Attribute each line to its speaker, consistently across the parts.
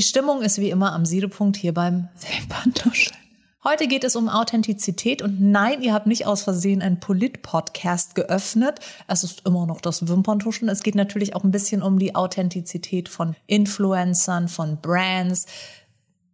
Speaker 1: Die Stimmung ist wie immer am Siedepunkt hier beim Wimperntuscheln. Heute geht es um Authentizität und nein, ihr habt nicht aus Versehen einen Polit-Podcast geöffnet. Es ist immer noch das Wimperntuschen. Es geht natürlich auch ein bisschen um die Authentizität von Influencern, von Brands,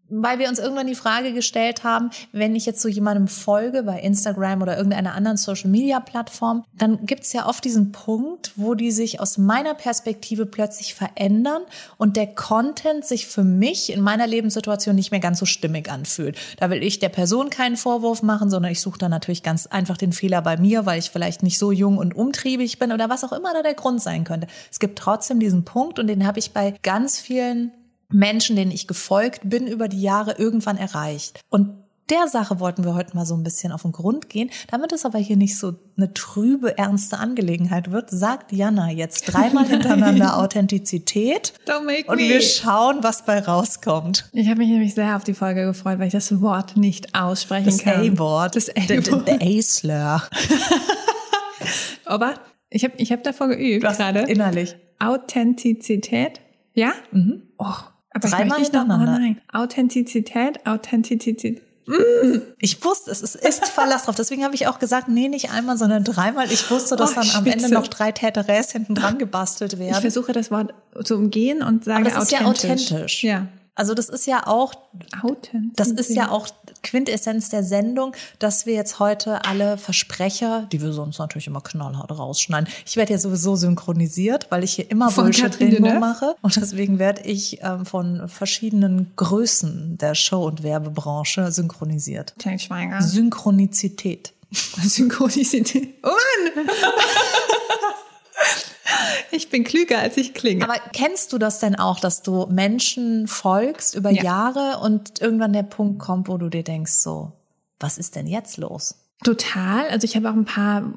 Speaker 1: weil wir uns irgendwann die Frage gestellt haben, wenn ich jetzt so jemandem folge bei Instagram oder irgendeiner anderen Social-Media-Plattform, dann gibt's ja oft diesen Punkt, wo die sich aus meiner Perspektive plötzlich verändern und der Content sich für mich in meiner Lebenssituation nicht mehr ganz so stimmig anfühlt. Da will ich der Person keinen Vorwurf machen, sondern ich suche dann natürlich ganz einfach den Fehler bei mir, weil ich vielleicht nicht so jung und umtriebig bin oder was auch immer da der Grund sein könnte. Es gibt trotzdem diesen Punkt und den habe ich bei ganz vielen Menschen, denen ich gefolgt bin, über die Jahre irgendwann erreicht. Und der Sache wollten wir heute mal so ein bisschen auf den Grund gehen. Damit es aber hier nicht so eine trübe, ernste Angelegenheit wird, sagt Jana jetzt dreimal hintereinander Authentizität.
Speaker 2: Don't make
Speaker 1: und wir schauen, was bei rauskommt.
Speaker 2: Ich habe mich nämlich sehr auf die Folge gefreut, weil ich das Wort nicht aussprechen
Speaker 1: Das
Speaker 2: kann.
Speaker 1: A-Wort.
Speaker 2: Das A-Wort.
Speaker 1: der A-Slur.
Speaker 2: Aber ich habe ich hab davor geübt gerade.
Speaker 1: Innerlich.
Speaker 2: Authentizität. Ja?
Speaker 1: Mhm.
Speaker 2: Oh, aber
Speaker 1: Dreimal
Speaker 2: ich nicht noch, oh. Authentizität, Authentizität.
Speaker 1: Ich wusste, es ist, ist Verlass drauf. Deswegen habe ich auch gesagt, nee, nicht einmal, sondern dreimal. Ich wusste, dass
Speaker 2: Oh,
Speaker 1: dann am. Ende noch drei Täteräs hinten dran gebastelt
Speaker 2: Ich
Speaker 1: werden.
Speaker 2: versuche das Wort zu umgehen und sage
Speaker 1: Aber das ist ja
Speaker 2: authentisch.
Speaker 1: authentisch.
Speaker 2: Ja.
Speaker 1: Also das ist ja auch, das ist ja auch Quintessenz der Sendung, dass wir jetzt heute alle Versprecher, die wir sonst natürlich immer knallhart rausschneiden. Ich werde ja sowieso synchronisiert, weil ich hier immer
Speaker 2: Von
Speaker 1: Bullshit
Speaker 2: Catherine
Speaker 1: Bingo
Speaker 2: Deneuve?
Speaker 1: mache. Und deswegen werde ich ähm, von verschiedenen Größen der Show- und Werbebranche synchronisiert.
Speaker 2: Till Schweiger.
Speaker 1: Synchronizität.
Speaker 2: Synchronizität. Oh Mann! ich bin klüger, als ich klinge.
Speaker 1: Aber kennst du das denn auch, dass du Menschen folgst über
Speaker 2: Ja.
Speaker 1: Jahre und irgendwann der Punkt kommt, wo du dir denkst, so, was ist denn jetzt los?
Speaker 2: Total. Also ich habe auch ein paar,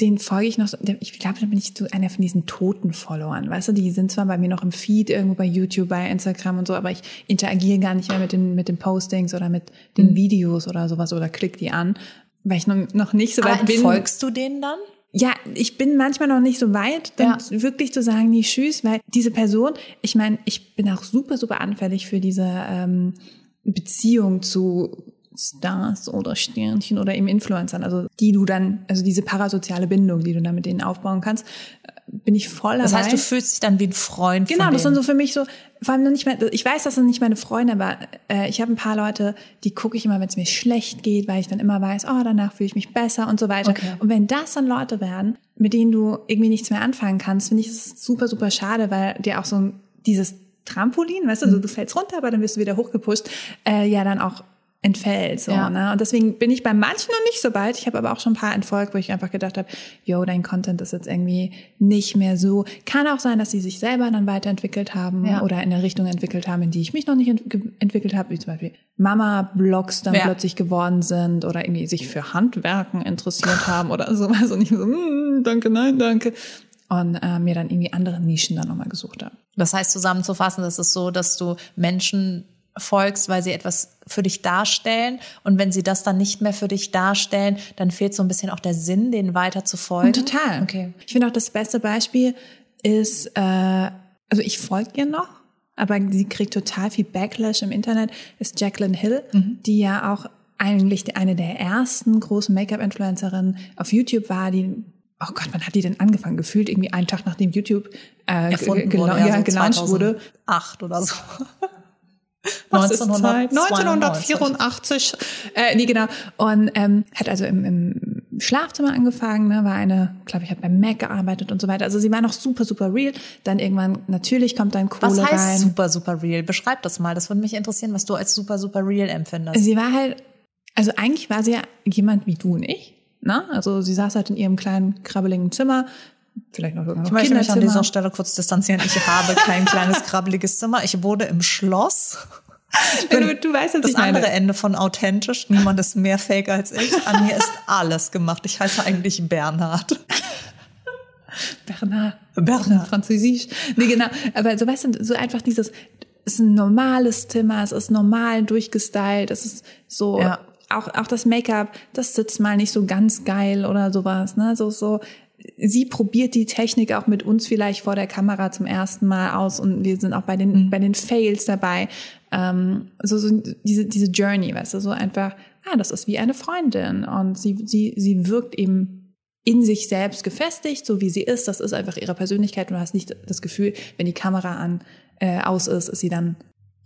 Speaker 2: den folge ich noch. so- Ich glaube, da bin ich so einer von diesen toten Followern. Weißt du, die sind zwar bei mir noch im Feed irgendwo bei YouTube, bei Instagram und so, aber ich interagiere gar nicht mehr mit den, mit den Postings oder mit den
Speaker 1: Mhm.
Speaker 2: Videos oder sowas oder klick die an, weil ich noch, noch nicht so weit
Speaker 1: Aber
Speaker 2: bin.
Speaker 1: folgst du denen dann?
Speaker 2: Ja, ich bin manchmal noch nicht so weit, dann
Speaker 1: Ja.
Speaker 2: wirklich zu sagen, nee, tschüss, weil diese Person, ich meine, ich bin auch super, super anfällig für diese ähm, Beziehung zu Stars oder Sternchen oder eben Influencern, also die du dann, also diese parasoziale Bindung, die du dann mit denen aufbauen kannst, bin ich voll dabei.
Speaker 1: Das heißt, du fühlst dich dann wie ein Freund
Speaker 2: Genau, das sind so für mich so, vor allem noch nicht mehr, ich weiß, das sind nicht meine Freunde, aber äh, ich habe ein paar Leute, die gucke ich immer, wenn es mir schlecht geht, weil ich dann immer weiß, oh, danach fühle ich mich besser und so weiter.
Speaker 1: Okay.
Speaker 2: Und wenn das dann Leute werden, mit denen du irgendwie nichts mehr anfangen kannst, finde ich es super, super schade, weil dir auch so dieses Trampolin, weißt du,
Speaker 1: Mhm.
Speaker 2: also du fällst runter, aber dann wirst du wieder hochgepusht, äh, ja dann auch entfällt. So,
Speaker 1: Ja.
Speaker 2: ne? Und deswegen bin ich bei manchen noch nicht so weit. Ich habe aber auch schon ein paar entfolgt, wo ich einfach gedacht habe, yo, dein Content ist jetzt irgendwie nicht mehr so. Kann auch sein, dass sie sich selber dann weiterentwickelt haben
Speaker 1: Ja.
Speaker 2: oder in der Richtung entwickelt haben, in die ich mich noch nicht ent entwickelt habe, wie zum Beispiel Mama-Blogs dann
Speaker 1: Ja.
Speaker 2: plötzlich geworden sind oder irgendwie sich für Handwerken interessiert haben oder sowas und ich so, mm, danke, nein, danke. Und äh, mir dann irgendwie andere Nischen dann nochmal gesucht habe.
Speaker 1: Das heißt, zusammenzufassen, das ist so, dass du Menschen folgst, weil sie etwas für dich darstellen. Und wenn sie das dann nicht mehr für dich darstellen, dann fehlt so ein bisschen auch der Sinn, denen weiter zu folgen.
Speaker 2: Total.
Speaker 1: Okay.
Speaker 2: Ich finde auch das beste Beispiel ist, äh, also ich folge ihr noch, aber sie kriegt total viel Backlash im Internet, ist Jacqueline Hill, die ja auch eigentlich eine der ersten großen Make-up-Influencerinnen auf YouTube war, die Oh Gott, wann hat die denn angefangen? Gefühlt irgendwie einen Tag nachdem YouTube äh,
Speaker 1: Erfunden wurde,
Speaker 2: ja,
Speaker 1: so
Speaker 2: gelauncht wurde.
Speaker 1: 2008 oder so.
Speaker 2: Was ist Zeit?
Speaker 1: 1992.
Speaker 2: 1984. Äh, nee, genau. Und ähm, hat also im, im Schlafzimmer angefangen, ne, war eine, glaube ich, hat beim Mac gearbeitet und so weiter. Also sie war noch super, super real. Dann irgendwann, natürlich kommt dann Kohle
Speaker 1: Was heißt
Speaker 2: rein.
Speaker 1: super, super real? Beschreib das mal. Das würde mich interessieren, was du als super, super real empfindest.
Speaker 2: Sie war halt, also eigentlich war sie ja jemand wie du und ich. Ne? Also sie saß halt in ihrem kleinen, krabbeligen Zimmer, vielleicht noch sogar noch
Speaker 1: Ich möchte mich an dieser Stelle kurz distanzieren. Ich habe kein kleines, krabbeliges Zimmer. Ich wohne im Schloss.
Speaker 2: du, du weißt,
Speaker 1: Das andere Ende von authentisch. Niemand ist mehr fake als ich. An mir ist alles gemacht. Ich heiße eigentlich Bernhard.
Speaker 2: Bernard.
Speaker 1: Bernard.
Speaker 2: Französisch. Nee, genau. Aber so weißt du, so einfach dieses, es ist ein normales Zimmer, es ist normal durchgestylt, es ist so,
Speaker 1: Ja.
Speaker 2: auch, auch das Make-up, das sitzt mal nicht so ganz geil oder sowas, ne, so, so, sie probiert die Technik auch mit uns vielleicht vor der Kamera zum ersten Mal aus und wir sind auch bei den, mhm. bei den Fails dabei. Ähm, so, so diese, diese Journey, weißt du, so einfach, ah, das ist wie eine Freundin und sie, sie, sie wirkt eben in sich selbst gefestigt, so wie sie ist. Das ist einfach ihre Persönlichkeit. Du hast nicht das Gefühl, wenn die Kamera an äh, aus ist, ist sie dann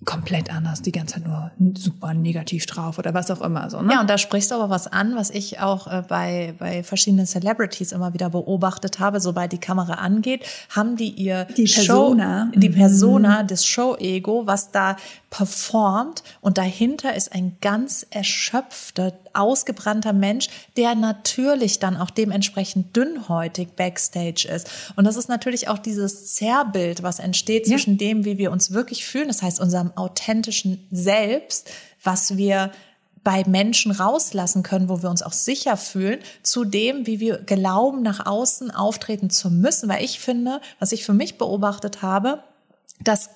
Speaker 2: komplett anders, die ganze Zeit nur super negativ drauf oder was auch immer so. Ne?
Speaker 1: Ja, und da sprichst du aber was an, was ich auch äh, bei, bei verschiedenen Celebrities immer wieder beobachtet habe, sobald die Kamera angeht, haben die ihr
Speaker 2: die Persona,
Speaker 1: Show, die Persona, mhm. das Show-Ego, was da performt und dahinter ist ein ganz erschöpfter, ausgebrannter Mensch, der natürlich dann auch dementsprechend dünnhäutig backstage ist. Und das ist natürlich auch dieses Zerrbild, was entsteht zwischen ja. dem, wie wir uns wirklich fühlen, das heißt unserem authentischen Selbst, was wir bei Menschen rauslassen können, wo wir uns auch sicher fühlen, zu dem, wie wir glauben, nach außen auftreten zu müssen. Weil ich finde, was ich für mich beobachtet habe, dass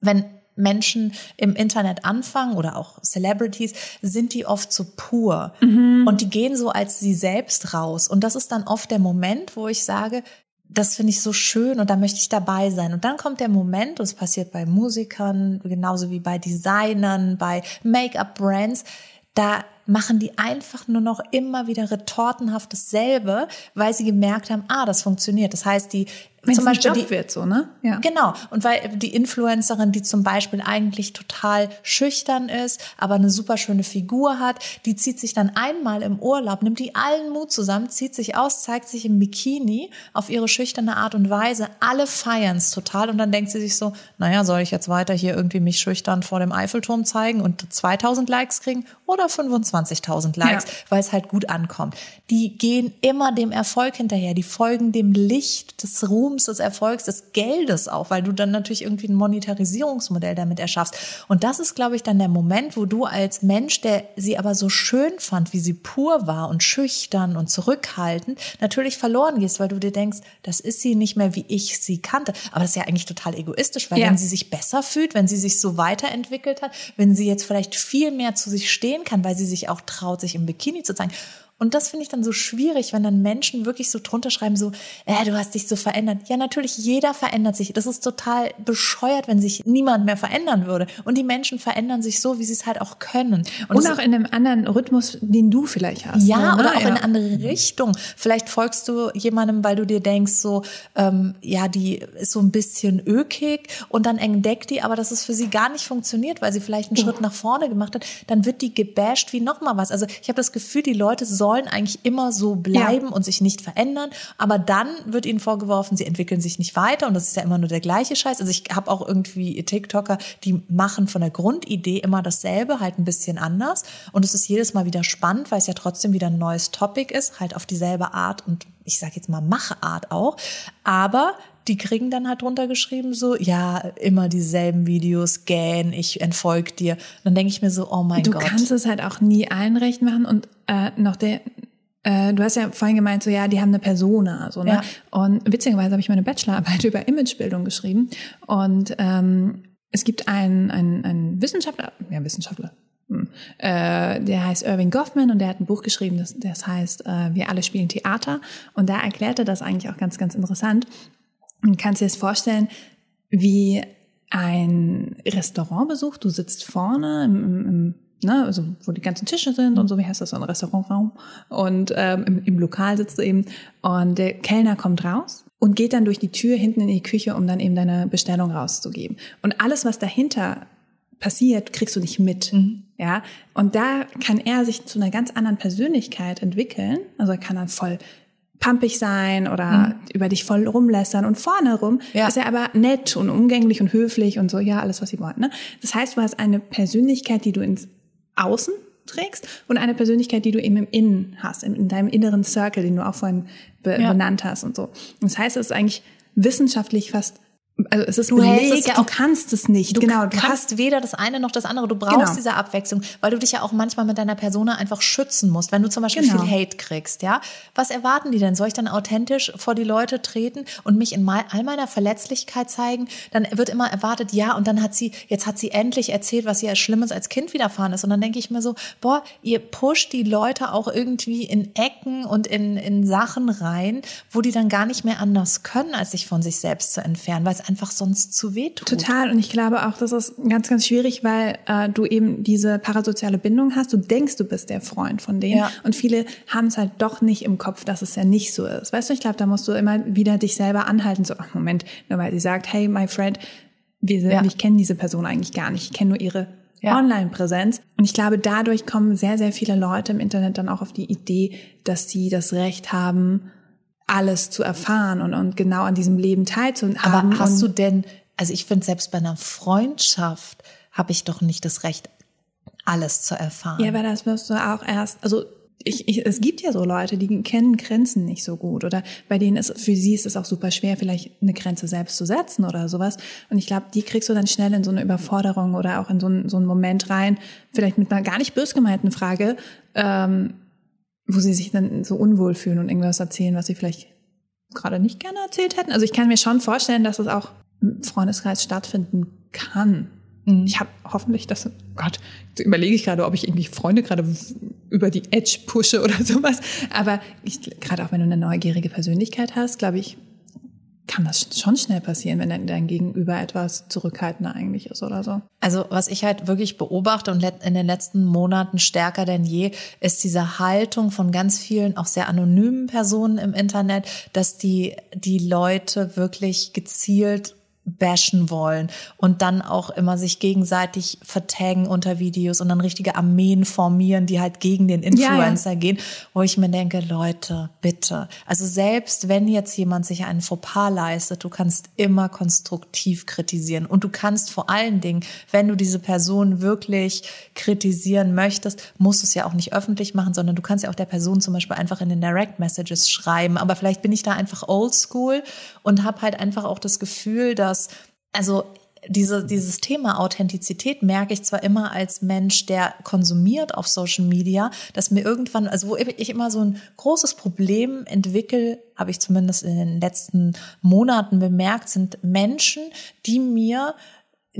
Speaker 1: wenn Menschen im Internet anfangen oder auch Celebrities, sind die oft so pur. Mhm. Und die gehen so als sie selbst raus. Und das ist dann oft der Moment, wo ich sage, das finde ich so schön und da möchte ich dabei sein. Und dann kommt der Moment, und es passiert bei Musikern, genauso wie bei Designern, bei Make-up-Brands, da machen die einfach nur noch immer wieder retortenhaft dasselbe, weil sie gemerkt haben, ah, das funktioniert. Das heißt, die
Speaker 2: wenn zum Beispiel die, wird so, ne?
Speaker 1: Ja. Genau. Und weil die Influencerin, die zum Beispiel eigentlich total schüchtern ist, aber eine super schöne Figur hat, die zieht sich dann einmal im Urlaub, nimmt die allen Mut zusammen, zieht sich aus, zeigt sich im Bikini auf ihre schüchterne Art und Weise. Alle feiern's total und dann denkt sie sich so, naja, soll ich jetzt weiter hier irgendwie mich schüchtern vor dem Eiffelturm zeigen und 2000 Likes kriegen oder 25.000 Likes, ja. weil es halt gut ankommt. Die gehen immer dem Erfolg hinterher, die folgen dem Licht des Ruhms Ruhms, des Erfolgs, des Geldes auch, weil du dann natürlich irgendwie ein Monetarisierungsmodell damit erschaffst. Und das ist, glaube ich, dann der Moment, wo du als Mensch, der sie aber so schön fand, wie sie pur war und schüchtern und zurückhaltend, natürlich verloren gehst, weil du dir denkst, das ist sie nicht mehr, wie ich sie kannte. Aber das ist ja eigentlich total egoistisch, weil ja. wenn sie sich besser fühlt, wenn sie sich so weiterentwickelt hat, wenn sie jetzt vielleicht viel mehr zu sich stehen kann, weil sie sich auch traut, sich im Bikini zu zeigen, und das finde ich dann so schwierig, wenn dann Menschen wirklich so drunter schreiben, so, äh, du hast dich so verändert. Ja, natürlich, jeder verändert sich. Das ist total bescheuert, wenn sich niemand mehr verändern würde. Und die Menschen verändern sich so, wie sie es halt auch können.
Speaker 2: Und, Und auch in einem anderen Rhythmus, den du vielleicht hast.
Speaker 1: Ja, ne? oder auch ja. in eine andere Richtung. Vielleicht folgst du jemandem, weil du dir denkst, so, ähm, ja, die ist so ein bisschen ökig und dann entdeckt die, aber dass es für sie gar nicht funktioniert, weil sie vielleicht einen oh. Schritt nach vorne gemacht hat, dann wird die gebasht wie nochmal was. Also ich habe das Gefühl, die Leute sollen sollen eigentlich immer so bleiben ja. und sich nicht verändern. Aber dann wird ihnen vorgeworfen, sie entwickeln sich nicht weiter und das ist ja immer nur der gleiche Scheiß. Also ich habe auch irgendwie TikToker, die machen von der Grundidee immer dasselbe, halt ein bisschen anders. Und es ist jedes Mal wieder spannend, weil es ja trotzdem wieder ein neues Topic ist, halt auf dieselbe Art und ich sage jetzt mal Machart auch. Aber die kriegen dann halt drunter geschrieben so, ja, immer dieselben Videos, gähn, ich entfolg dir. Und dann denke ich mir so, oh mein
Speaker 2: du
Speaker 1: Gott.
Speaker 2: Du kannst es halt auch nie allen recht machen und äh, noch der, äh, du hast ja vorhin gemeint, so ja, die haben eine Persona, so ne? Ja. Und witzigerweise habe ich meine Bachelorarbeit über Imagebildung geschrieben und ähm, es gibt einen, einen, einen Wissenschaftler, ja Wissenschaftler, hm, äh, der heißt Irving Goffman und der hat ein Buch geschrieben, das, das heißt äh, Wir alle spielen Theater und da erklärt er das eigentlich auch ganz, ganz interessant. Und kannst dir das vorstellen, wie ein Restaurantbesuch, du sitzt vorne im, im, im ne, also wo die ganzen Tische sind und so, wie heißt das, so ein Restaurantraum. Und ähm, im, im Lokal sitzt du eben und der Kellner kommt raus und geht dann durch die Tür hinten in die Küche, um dann eben deine Bestellung rauszugeben. Und alles, was dahinter passiert, kriegst du nicht mit. Mhm. Ja, und da kann er sich zu einer ganz anderen Persönlichkeit entwickeln. Also er kann dann voll pampig sein oder mhm. über dich voll rumlässern und vorne rum ja. ist er aber nett und umgänglich und höflich und so, ja, alles, was sie wollen. Ne? Das heißt, du hast eine Persönlichkeit, die du ins Außen trägst und eine Persönlichkeit, die du eben im Innen hast, in, deinem inneren Circle, den du auch vorhin be ja. benannt hast und so. Das heißt, es ist eigentlich wissenschaftlich fast also es ist
Speaker 1: Du
Speaker 2: belegt,
Speaker 1: ja
Speaker 2: du
Speaker 1: auch-
Speaker 2: kannst es nicht.
Speaker 1: Du
Speaker 2: genau, du
Speaker 1: kannst
Speaker 2: hast
Speaker 1: weder das eine noch das andere. Du brauchst
Speaker 2: Genau.
Speaker 1: diese Abwechslung, weil du dich ja auch manchmal mit deiner Persona einfach schützen musst. Wenn du zum Beispiel
Speaker 2: Genau.
Speaker 1: viel Hate kriegst, ja, was erwarten die denn? Soll ich dann authentisch vor die Leute treten und mich in all meiner Verletzlichkeit zeigen? Dann wird immer erwartet, ja, und dann hat sie, jetzt hat sie endlich erzählt, was ihr als Schlimmes als Kind widerfahren ist. Und dann denke ich mir so, boah, ihr pusht die Leute auch irgendwie in Ecken und in, in Sachen rein, wo die dann gar nicht mehr anders können, als sich von sich selbst zu entfernen, weil es einfach sonst zu weh tut.
Speaker 2: Total. Und ich glaube auch, das ist ganz, ganz schwierig, weil äh, du eben diese parasoziale Bindung hast. Du denkst, du bist der Freund von denen.
Speaker 1: Ja.
Speaker 2: Und viele haben es halt doch nicht im Kopf, dass es ja nicht so ist. Weißt du, ich glaube, da musst du immer wieder dich selber anhalten. So, ach Moment, nur weil sie sagt, hey, my friend, wir sind,
Speaker 1: Ja.
Speaker 2: ich kenne diese Person eigentlich gar nicht. Ich kenne nur ihre
Speaker 1: Ja.
Speaker 2: Online-Präsenz. Und ich glaube, dadurch kommen sehr, sehr viele Leute im Internet dann auch auf die Idee, dass sie das Recht haben, alles zu erfahren und, und genau an diesem Leben teilzuhaben.
Speaker 1: Aber hast
Speaker 2: und
Speaker 1: du denn, also ich finde, selbst bei einer Freundschaft habe ich doch nicht das Recht, alles zu erfahren.
Speaker 2: Ja, aber das wirst du auch erst, also ich, ich, es gibt ja so Leute, die kennen Grenzen nicht so gut oder bei denen ist, für sie ist es auch super schwer, vielleicht eine Grenze selbst zu setzen oder sowas. Und ich glaube, die kriegst du dann schnell in so eine Überforderung oder auch in so, einen- so einen Moment rein, vielleicht mit einer gar nicht bös gemeinten Frage, ähm, wo sie sich dann so unwohl fühlen und irgendwas erzählen, was sie vielleicht gerade nicht gerne erzählt hätten. Also ich kann mir schon vorstellen, dass es auch im Freundeskreis stattfinden kann. Ich habe hoffentlich das, oh Gott, überlege ich gerade, ob ich irgendwie Freunde gerade über die Edge pushe oder sowas. Aber gerade auch wenn du eine neugierige Persönlichkeit hast, glaube ich, kann das schon schnell passieren, wenn dein, Gegenüber etwas zurückhaltender eigentlich ist oder so.
Speaker 1: Also was ich halt wirklich beobachte und in den letzten Monaten stärker denn je, ist diese Haltung von ganz vielen auch sehr anonymen Personen im Internet, dass die die Leute wirklich gezielt bashen wollen und dann auch immer sich gegenseitig vertaggen unter Videos und dann richtige Armeen formieren, die halt gegen den
Speaker 2: ja.
Speaker 1: Influencer gehen, wo ich mir denke, Leute, bitte. Also selbst wenn jetzt jemand sich einen Fauxpas leistet, du kannst immer konstruktiv kritisieren und du kannst vor allen Dingen, wenn du diese Person wirklich kritisieren möchtest, musst du es ja auch nicht öffentlich machen, sondern du kannst ja auch der Person zum Beispiel einfach in den Direct Messages schreiben. Aber vielleicht bin ich da einfach oldschool und habe halt einfach auch das Gefühl, dass also diese, dieses Thema Authentizität merke ich zwar immer als Mensch, der konsumiert auf Social Media, dass mir irgendwann, also wo ich immer so ein großes Problem entwickle, habe ich zumindest in den letzten Monaten bemerkt, sind Menschen, die mir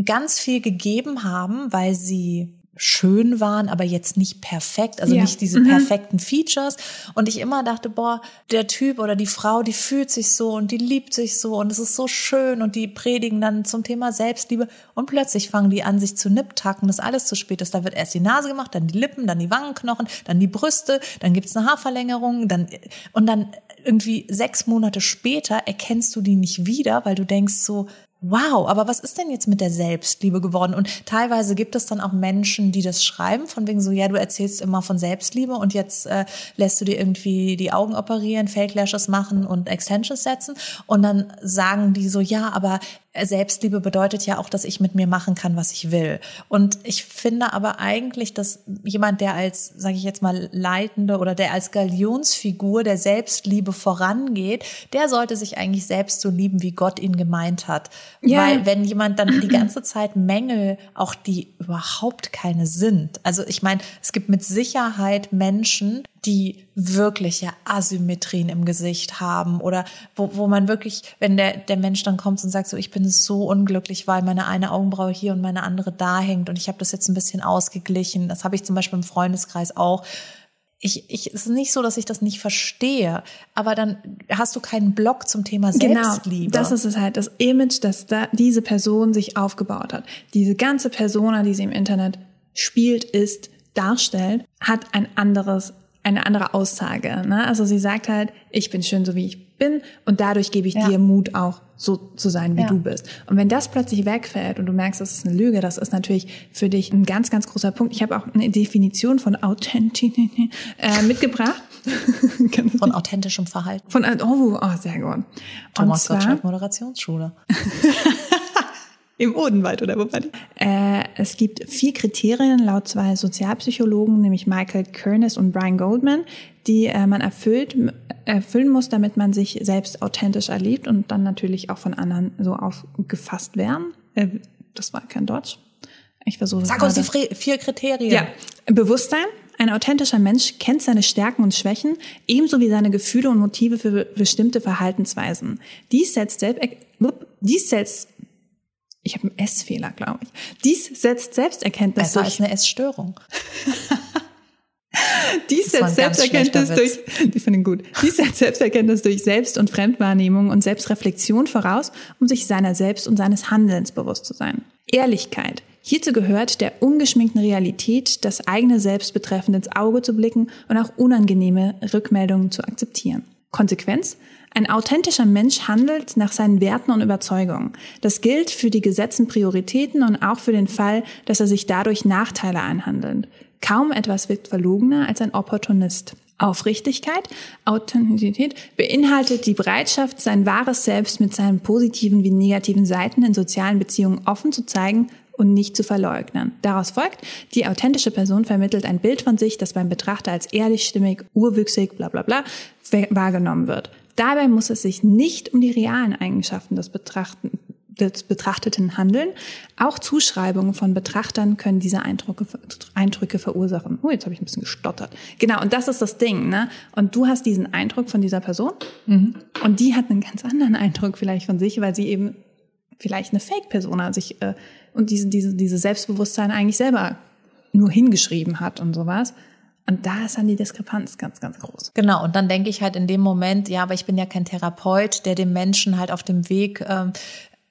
Speaker 1: ganz viel gegeben haben, weil sie schön waren, aber jetzt nicht perfekt, also
Speaker 2: Ja.
Speaker 1: nicht diese perfekten Features. Und ich immer dachte, boah, der Typ oder die Frau, die fühlt sich so und die liebt sich so und es ist so schön und die predigen dann zum Thema Selbstliebe und plötzlich fangen die an, sich zu nipptacken, dass alles zu spät ist. Da wird erst die Nase gemacht, dann die Lippen, dann die Wangenknochen, dann die Brüste, dann gibt's eine Haarverlängerung, dann und dann irgendwie sechs Monate später erkennst du die nicht wieder, weil du denkst so, Wow, aber was ist denn jetzt mit der Selbstliebe geworden? Und teilweise gibt es dann auch Menschen, die das schreiben, von wegen so, ja, du erzählst immer von Selbstliebe und jetzt äh, lässt du dir irgendwie die Augen operieren, Fake Lashes machen und Extensions setzen. Und dann sagen die so, ja, aber Selbstliebe bedeutet ja auch, dass ich mit mir machen kann, was ich will. Und ich finde aber eigentlich, dass jemand, der als, sage ich jetzt mal, leitende oder der als Galionsfigur der Selbstliebe vorangeht, der sollte sich eigentlich selbst so lieben, wie Gott ihn gemeint hat.
Speaker 2: Ja.
Speaker 1: Weil wenn jemand dann die ganze Zeit Mängel, auch die überhaupt keine sind. Also ich meine, es gibt mit Sicherheit Menschen, die wirkliche Asymmetrien im Gesicht haben oder wo, wo man wirklich, wenn der, der Mensch dann kommt und sagt so, ich bin so unglücklich, weil meine eine Augenbraue hier und meine andere da hängt und ich habe das jetzt ein bisschen ausgeglichen. Das habe ich zum Beispiel im Freundeskreis auch. Ich, ich, es ist nicht so, dass ich das nicht verstehe, aber dann hast du keinen Blog zum Thema Selbstliebe.
Speaker 2: Genau, das ist es halt, das Image, das da diese Person sich aufgebaut hat. Diese ganze Persona, die sie im Internet spielt, ist, darstellt, hat ein anderes, eine andere Aussage. Ne? Also sie sagt halt, ich bin schön so wie ich bin und dadurch gebe ich
Speaker 1: Ja.
Speaker 2: dir Mut auch so zu sein, wie
Speaker 1: Ja.
Speaker 2: du bist. Und wenn das plötzlich wegfällt und du merkst, das ist eine Lüge, das ist natürlich für dich ein ganz, ganz großer Punkt. Ich habe auch eine Definition von Authentizität äh, mitgebracht.
Speaker 1: Von authentischem Verhalten.
Speaker 2: von, oh, oh, sehr gut.
Speaker 1: Thomas Gottschalk Moderationsschule.
Speaker 2: Im Odenwald oder wo war die? Äh, es gibt vier Kriterien laut zwei Sozialpsychologen, nämlich Michael Kernes und Brian Goldman, die äh, man erfüllt, erfüllen muss, damit man sich selbst authentisch erlebt und dann natürlich auch von anderen so aufgefasst werden. Äh, das war kein Deutsch. Ich versuche
Speaker 1: Sag uns die vier Kriterien.
Speaker 2: Ja. Bewusstsein. Ein authentischer Mensch kennt seine Stärken und Schwächen, ebenso wie seine Gefühle und Motive für bestimmte Verhaltensweisen. Dies setzt, selbst, dies setzt ich habe einen S-Fehler, glaube ich. Dies setzt Selbsterkenntnis
Speaker 1: Besser durch. als eine S-Störung.
Speaker 2: Dies setzt Selbsterkenntnis durch, die finde gut. Dies setzt Selbsterkenntnis durch Selbst- und Fremdwahrnehmung und Selbstreflexion voraus, um sich seiner selbst und seines Handelns bewusst zu sein. Ehrlichkeit. Hierzu gehört der ungeschminkten Realität, das eigene Selbst betreffend ins Auge zu blicken und auch unangenehme Rückmeldungen zu akzeptieren. Konsequenz? Ein authentischer Mensch handelt nach seinen Werten und Überzeugungen. Das gilt für die gesetzten Prioritäten und auch für den Fall, dass er sich dadurch Nachteile einhandelt. Kaum etwas wirkt verlogener als ein Opportunist. Aufrichtigkeit, Authentizität beinhaltet die Bereitschaft, sein wahres Selbst mit seinen positiven wie negativen Seiten in sozialen Beziehungen offen zu zeigen und nicht zu verleugnen. Daraus folgt, die authentische Person vermittelt ein Bild von sich, das beim Betrachter als ehrlich, stimmig, urwüchsig, bla bla bla wahrgenommen wird. Dabei muss es sich nicht um die realen Eigenschaften des, Betrachten, des Betrachteten handeln. Auch Zuschreibungen von Betrachtern können diese Eindrücke, Eindrücke verursachen. Oh, jetzt habe ich ein bisschen gestottert. Genau, und das ist das Ding. Ne? Und du hast diesen Eindruck von dieser Person mhm. und die hat einen ganz anderen Eindruck vielleicht von sich, weil sie eben vielleicht eine Fake-Persona sich äh, und diese, diese, diese Selbstbewusstsein eigentlich selber nur hingeschrieben hat und sowas. Und da ist dann die Diskrepanz ganz, ganz groß.
Speaker 1: Genau, und dann denke ich halt in dem Moment, ja, aber ich bin ja kein Therapeut, der dem Menschen halt auf dem Weg ähm,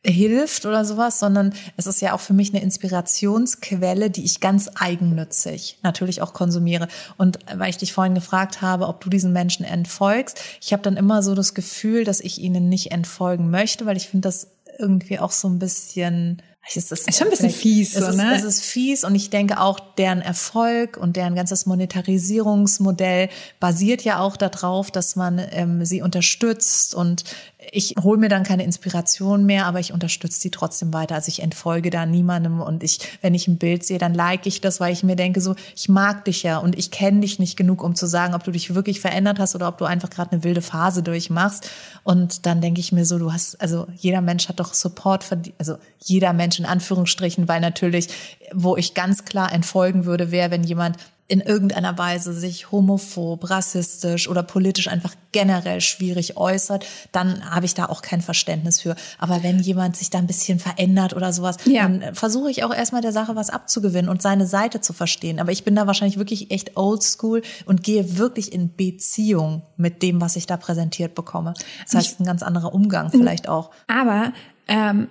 Speaker 1: hilft oder sowas, sondern es ist ja auch für mich eine Inspirationsquelle, die ich ganz eigennützig natürlich auch konsumiere. Und weil ich dich vorhin gefragt habe, ob du diesen Menschen entfolgst, ich habe dann immer so das Gefühl, dass ich ihnen nicht entfolgen möchte, weil ich finde das irgendwie auch so ein bisschen
Speaker 2: es ist, ist schon ein bisschen fies,
Speaker 1: es
Speaker 2: so, ne?
Speaker 1: Ist, es ist fies und ich denke auch, deren Erfolg und deren ganzes Monetarisierungsmodell basiert ja auch darauf, dass man ähm, sie unterstützt und ich hole mir dann keine Inspiration mehr, aber ich unterstütze sie trotzdem weiter. Also ich entfolge da niemandem und ich, wenn ich ein Bild sehe, dann like ich das, weil ich mir denke, so, ich mag dich ja und ich kenne dich nicht genug, um zu sagen, ob du dich wirklich verändert hast oder ob du einfach gerade eine wilde Phase durchmachst. Und dann denke ich mir so, du hast, also jeder Mensch hat doch Support verdient, also jeder Mensch in Anführungsstrichen, weil natürlich, wo ich ganz klar entfolgen würde, wäre, wenn jemand in irgendeiner Weise sich homophob, rassistisch oder politisch einfach generell schwierig äußert, dann habe ich da auch kein Verständnis für. Aber wenn jemand sich da ein bisschen verändert oder sowas, ja. dann versuche ich auch erstmal der Sache was abzugewinnen und seine Seite zu verstehen. Aber ich bin da wahrscheinlich wirklich echt oldschool und gehe wirklich in Beziehung mit dem, was ich da präsentiert bekomme. Das heißt, ein ganz anderer Umgang vielleicht auch.
Speaker 2: Aber ähm,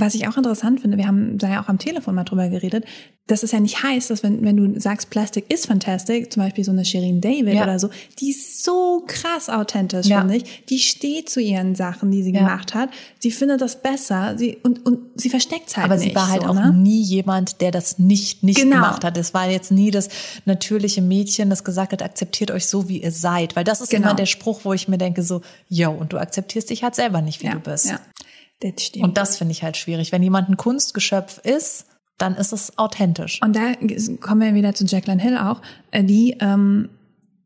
Speaker 2: was ich auch interessant finde, wir haben da ja auch am Telefon mal drüber geredet, dass es ja nicht heißt, dass wenn, wenn du sagst, Plastic ist fantastic, zum Beispiel so eine Shirin David ja. oder so, die ist so krass authentisch, ja. finde ich. Die steht zu ihren Sachen, die sie ja. gemacht hat. Sie findet das besser sie, und, und sie versteckt es halt
Speaker 1: Aber
Speaker 2: nicht.
Speaker 1: sie war halt so, auch ne? nie jemand, der das nicht, nicht genau. gemacht hat. Es war jetzt nie das natürliche Mädchen, das gesagt hat, akzeptiert euch so, wie ihr seid. Weil das ist genau. immer der Spruch, wo ich mir denke so, yo, und du akzeptierst dich halt selber nicht, wie du bist. Ja. Das stimmt. Und das finde ich halt schwierig. Wenn jemand ein Kunstgeschöpf ist, dann ist es authentisch.
Speaker 2: Und da kommen wir wieder zu Jacqueline Hill auch, äh, die ähm,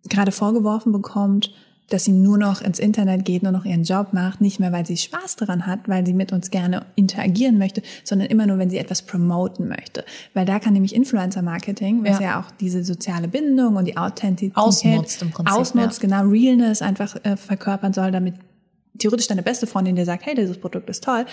Speaker 2: gerade vorgeworfen bekommt, dass sie nur noch ins Internet geht, nur noch ihren Job macht, nicht mehr, weil sie Spaß daran hat, weil sie mit uns gerne interagieren möchte, sondern immer nur, wenn sie etwas promoten möchte. Weil da kann nämlich Influencer-Marketing, was ja. ja. auch diese soziale Bindung und die Authentizität
Speaker 1: ausnutzt, im Prinzip,
Speaker 2: ausnutzt, ja. genau, Realness einfach äh, verkörpern soll, damit theoretisch deine beste Freundin dir sagt, hey, dieses Produkt ist toll.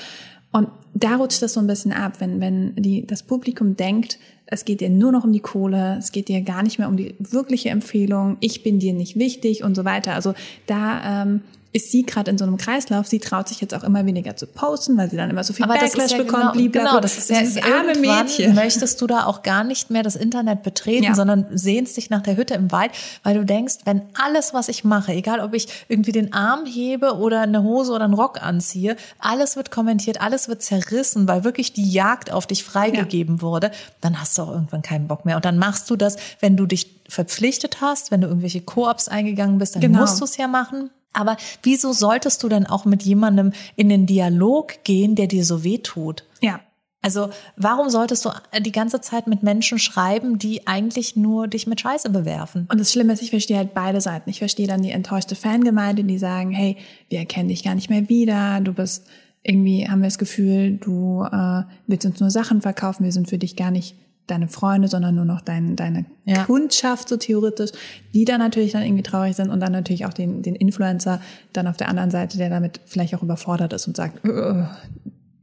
Speaker 2: Und da rutscht das so ein bisschen ab, wenn, wenn die, das Publikum denkt, es geht dir nur noch um die Kohle, es geht dir gar nicht mehr um die wirkliche Empfehlung, ich bin dir nicht wichtig und so weiter. Also da ähm, ist sie gerade in so einem Kreislauf. Sie traut sich jetzt auch immer weniger zu posten, weil sie dann immer so viel
Speaker 1: Aber
Speaker 2: Backlash
Speaker 1: ja
Speaker 2: bekommt.
Speaker 1: Genau, genau, das ist ja das arme Mädchen. Möchtest du da auch gar nicht mehr das Internet betreten, ja. sondern sehnst dich nach der Hütte im Wald, weil du denkst, wenn alles, was ich mache, egal ob ich irgendwie den Arm hebe oder eine Hose oder einen Rock anziehe, alles wird kommentiert, alles wird zerrissen, weil wirklich die Jagd auf dich freigegeben ja. wurde, dann hast du auch irgendwann keinen Bock mehr. Und dann machst du das, wenn du dich verpflichtet hast, wenn du irgendwelche Koops eingegangen bist, dann genau. musst du es ja machen. Aber wieso solltest du denn auch mit jemandem in den Dialog gehen, der dir so weh tut?
Speaker 2: Ja.
Speaker 1: Also warum solltest du die ganze Zeit mit Menschen schreiben, die eigentlich nur dich mit Scheiße bewerfen?
Speaker 2: Und das Schlimme ist, ich verstehe halt beide Seiten. Ich verstehe dann die enttäuschte Fangemeinde, die sagen, hey, wir erkennen dich gar nicht mehr wieder, du bist irgendwie, haben wir das Gefühl, du äh, willst uns nur Sachen verkaufen, wir sind für dich gar nicht deine Freunde, sondern nur noch dein, deine ja. Kundschaft so theoretisch, die dann natürlich dann irgendwie traurig sind und dann natürlich auch den, den Influencer dann auf der anderen Seite, der damit vielleicht auch überfordert ist und sagt, äh,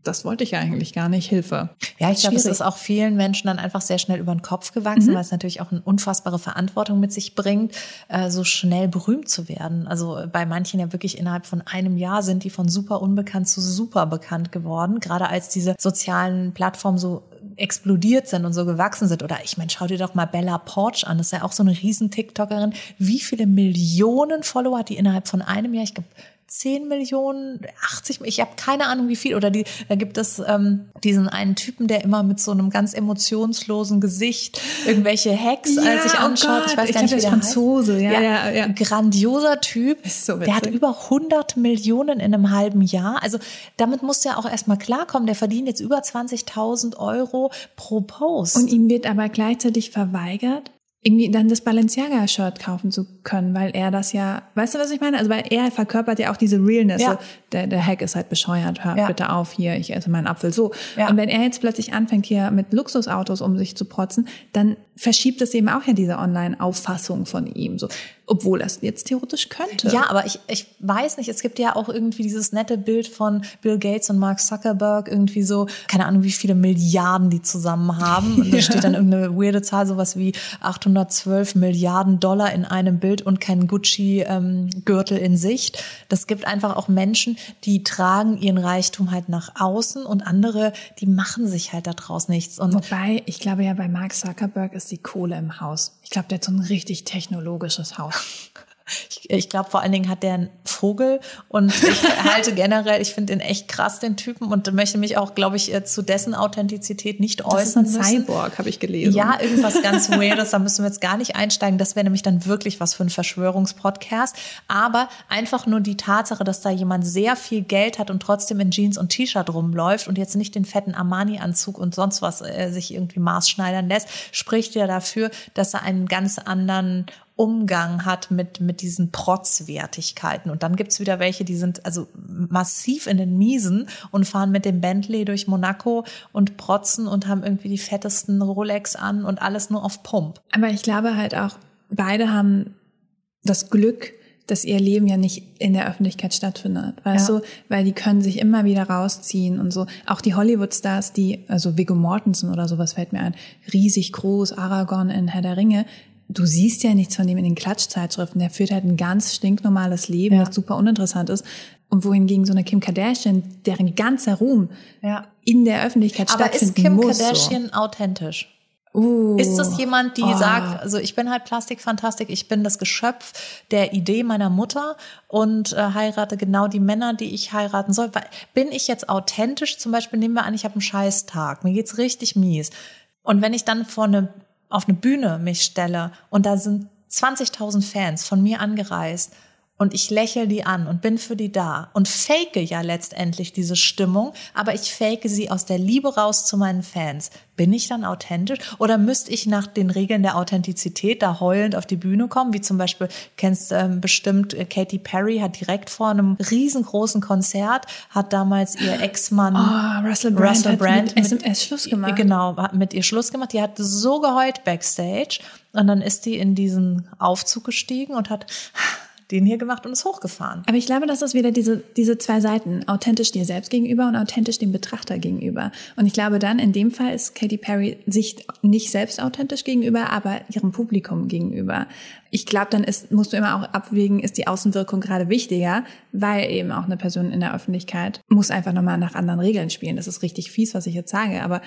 Speaker 2: das wollte ich ja eigentlich gar nicht, Hilfe.
Speaker 1: Ja, ich glaube, es ist auch vielen Menschen dann einfach sehr schnell über den Kopf gewachsen, mhm. weil es natürlich auch eine unfassbare Verantwortung mit sich bringt, äh, so schnell berühmt zu werden. Also bei manchen ja wirklich innerhalb von einem Jahr sind die von super unbekannt zu super bekannt geworden, gerade als diese sozialen Plattformen so explodiert sind und so gewachsen sind. Oder ich meine, schau dir doch mal Bella Porch an, das ist ja auch so eine riesen TikTokerin. Wie viele Millionen Follower hat die innerhalb von einem Jahr, ich glaube 10 Millionen, 80, ich habe keine Ahnung wie viel. Oder die, da gibt es ähm, diesen einen Typen, der immer mit so einem ganz emotionslosen Gesicht irgendwelche Hacks ja, äh, sich oh anschaut.
Speaker 2: Oh ich weiß ich gar nicht, wie der Franzose. Ja, ja, ja, ja.
Speaker 1: Grandioser Typ. So der hat über 100 Millionen in einem halben Jahr. Also damit musst du ja auch erstmal klarkommen. Der verdient jetzt über 20.000 Euro pro Post.
Speaker 2: Und ihm wird aber gleichzeitig verweigert, irgendwie dann das Balenciaga-Shirt kaufen zu können, weil er das ja, weißt du, was ich meine? Also weil er verkörpert ja auch diese Realness. Ja. So, der, der Hack ist halt bescheuert, hör ja. bitte auf hier, ich esse meinen Apfel so. Ja. Und wenn er jetzt plötzlich anfängt hier mit Luxusautos um sich zu protzen, dann verschiebt es eben auch ja diese Online-Auffassung von ihm. So, obwohl er es jetzt theoretisch könnte.
Speaker 1: Ja, aber ich, ich weiß nicht, es gibt ja auch irgendwie dieses nette Bild von Bill Gates und Mark Zuckerberg, irgendwie so, keine Ahnung, wie viele Milliarden die zusammen haben. Und da ja. steht dann irgendeine weirde Zahl, sowas wie 812 Milliarden Dollar in einem Bild und kein Gucci-Gürtel ähm, in Sicht. Das gibt einfach auch Menschen, die tragen ihren Reichtum halt nach außen und andere, die machen sich halt daraus nichts. Und
Speaker 2: Wobei, ich glaube ja, bei Mark Zuckerberg ist die Kohle im Haus. Ich glaube, der hat so ein richtig technologisches Haus.
Speaker 1: Ich, ich glaube, vor allen Dingen hat der einen Vogel und ich halte generell, ich finde den echt krass, den Typen und möchte mich auch, glaube ich, äh, zu dessen Authentizität nicht äußern das
Speaker 2: ist ein Cyborg, habe ich gelesen.
Speaker 1: Ja, irgendwas ganz Weirdes, da müssen wir jetzt gar nicht einsteigen. Das wäre nämlich dann wirklich was für ein Verschwörungspodcast. Aber einfach nur die Tatsache, dass da jemand sehr viel Geld hat und trotzdem in Jeans und T-Shirt rumläuft und jetzt nicht den fetten Armani-Anzug und sonst was äh, sich irgendwie maßschneidern lässt, spricht ja dafür, dass er einen ganz anderen Umgang hat mit, mit diesen Protzwertigkeiten. Und dann gibt's wieder welche, die sind also massiv in den Miesen und fahren mit dem Bentley durch Monaco und protzen und haben irgendwie die fettesten Rolex an und alles nur auf Pump.
Speaker 2: Aber ich glaube halt auch, beide haben das Glück, dass ihr Leben ja nicht in der Öffentlichkeit stattfindet, weißt ja. du, weil die können sich immer wieder rausziehen und so. Auch die Hollywood-Stars, die, also Viggo Mortensen oder sowas fällt mir ein, riesig groß, Aragorn in Herr der Ringe, du siehst ja nichts von dem in den Klatschzeitschriften. Der führt halt ein ganz stinknormales Leben, ja. das super uninteressant ist. Und wohingegen so eine Kim Kardashian, deren ganzer Ruhm ja. in der Öffentlichkeit Aber stattfinden
Speaker 1: ist Kim Kardashian
Speaker 2: so.
Speaker 1: authentisch? Uh, ist das jemand, die oh. sagt, also ich bin halt Plastikfantastik, ich bin das Geschöpf der Idee meiner Mutter und äh, heirate genau die Männer, die ich heiraten soll? Bin ich jetzt authentisch? Zum Beispiel nehmen wir an, ich habe einen Scheißtag, mir geht's richtig mies. Und wenn ich dann vor eine auf eine Bühne mich stelle. Und da sind 20.000 Fans von mir angereist und ich lächle die an und bin für die da und fake ja letztendlich diese Stimmung, aber ich fake sie aus der Liebe raus zu meinen Fans. Bin ich dann authentisch oder müsste ich nach den Regeln der Authentizität da heulend auf die Bühne kommen? Wie zum Beispiel, kennst ähm, bestimmt, äh, Katy Perry hat direkt vor einem riesengroßen Konzert, hat damals ihr Ex-Mann
Speaker 2: oh, Russell Brand, Russell Brand mit SMS Schluss gemacht.
Speaker 1: Genau, hat mit ihr Schluss gemacht. Die hat so geheult backstage und dann ist die in diesen Aufzug gestiegen und hat den hier gemacht und ist hochgefahren.
Speaker 2: Aber ich glaube, das ist wieder diese, diese zwei Seiten. Authentisch dir selbst gegenüber und authentisch dem Betrachter gegenüber. Und ich glaube dann, in dem Fall ist Katy Perry sich nicht selbst authentisch gegenüber, aber ihrem Publikum gegenüber. Ich glaube, dann ist, musst du immer auch abwägen, ist die Außenwirkung gerade wichtiger, weil eben auch eine Person in der Öffentlichkeit muss einfach nochmal nach anderen Regeln spielen. Das ist richtig fies, was ich jetzt sage, aber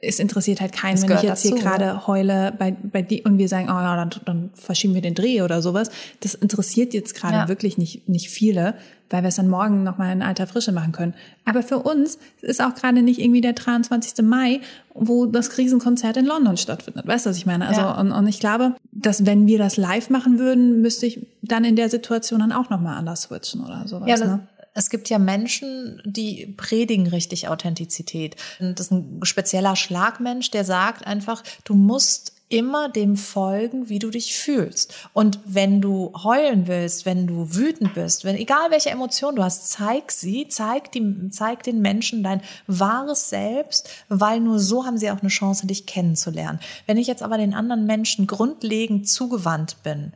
Speaker 2: es interessiert halt keinen, wenn ich jetzt dazu, hier gerade heule bei, bei die und wir sagen, oh ja, dann, dann verschieben wir den Dreh oder sowas. Das interessiert jetzt gerade ja. wirklich nicht, nicht viele, weil wir es dann morgen nochmal in alter Frische machen können. Aber für uns ist auch gerade nicht irgendwie der 23. Mai, wo das Krisenkonzert in London stattfindet. Weißt du, was ich meine? Also, ja. und, und ich glaube, dass wenn wir das live machen würden, müsste ich dann in der Situation dann auch nochmal anders switchen oder sowas. Ja, das,
Speaker 1: ne? Es gibt ja Menschen, die predigen richtig Authentizität. Und das ist ein spezieller Schlagmensch, der sagt einfach, du musst immer dem folgen, wie du dich fühlst. Und wenn du heulen willst, wenn du wütend bist, wenn egal welche Emotion du hast, zeig sie, zeig, die, zeig den Menschen dein wahres Selbst, weil nur so haben sie auch eine Chance, dich kennenzulernen. Wenn ich jetzt aber den anderen Menschen grundlegend zugewandt bin,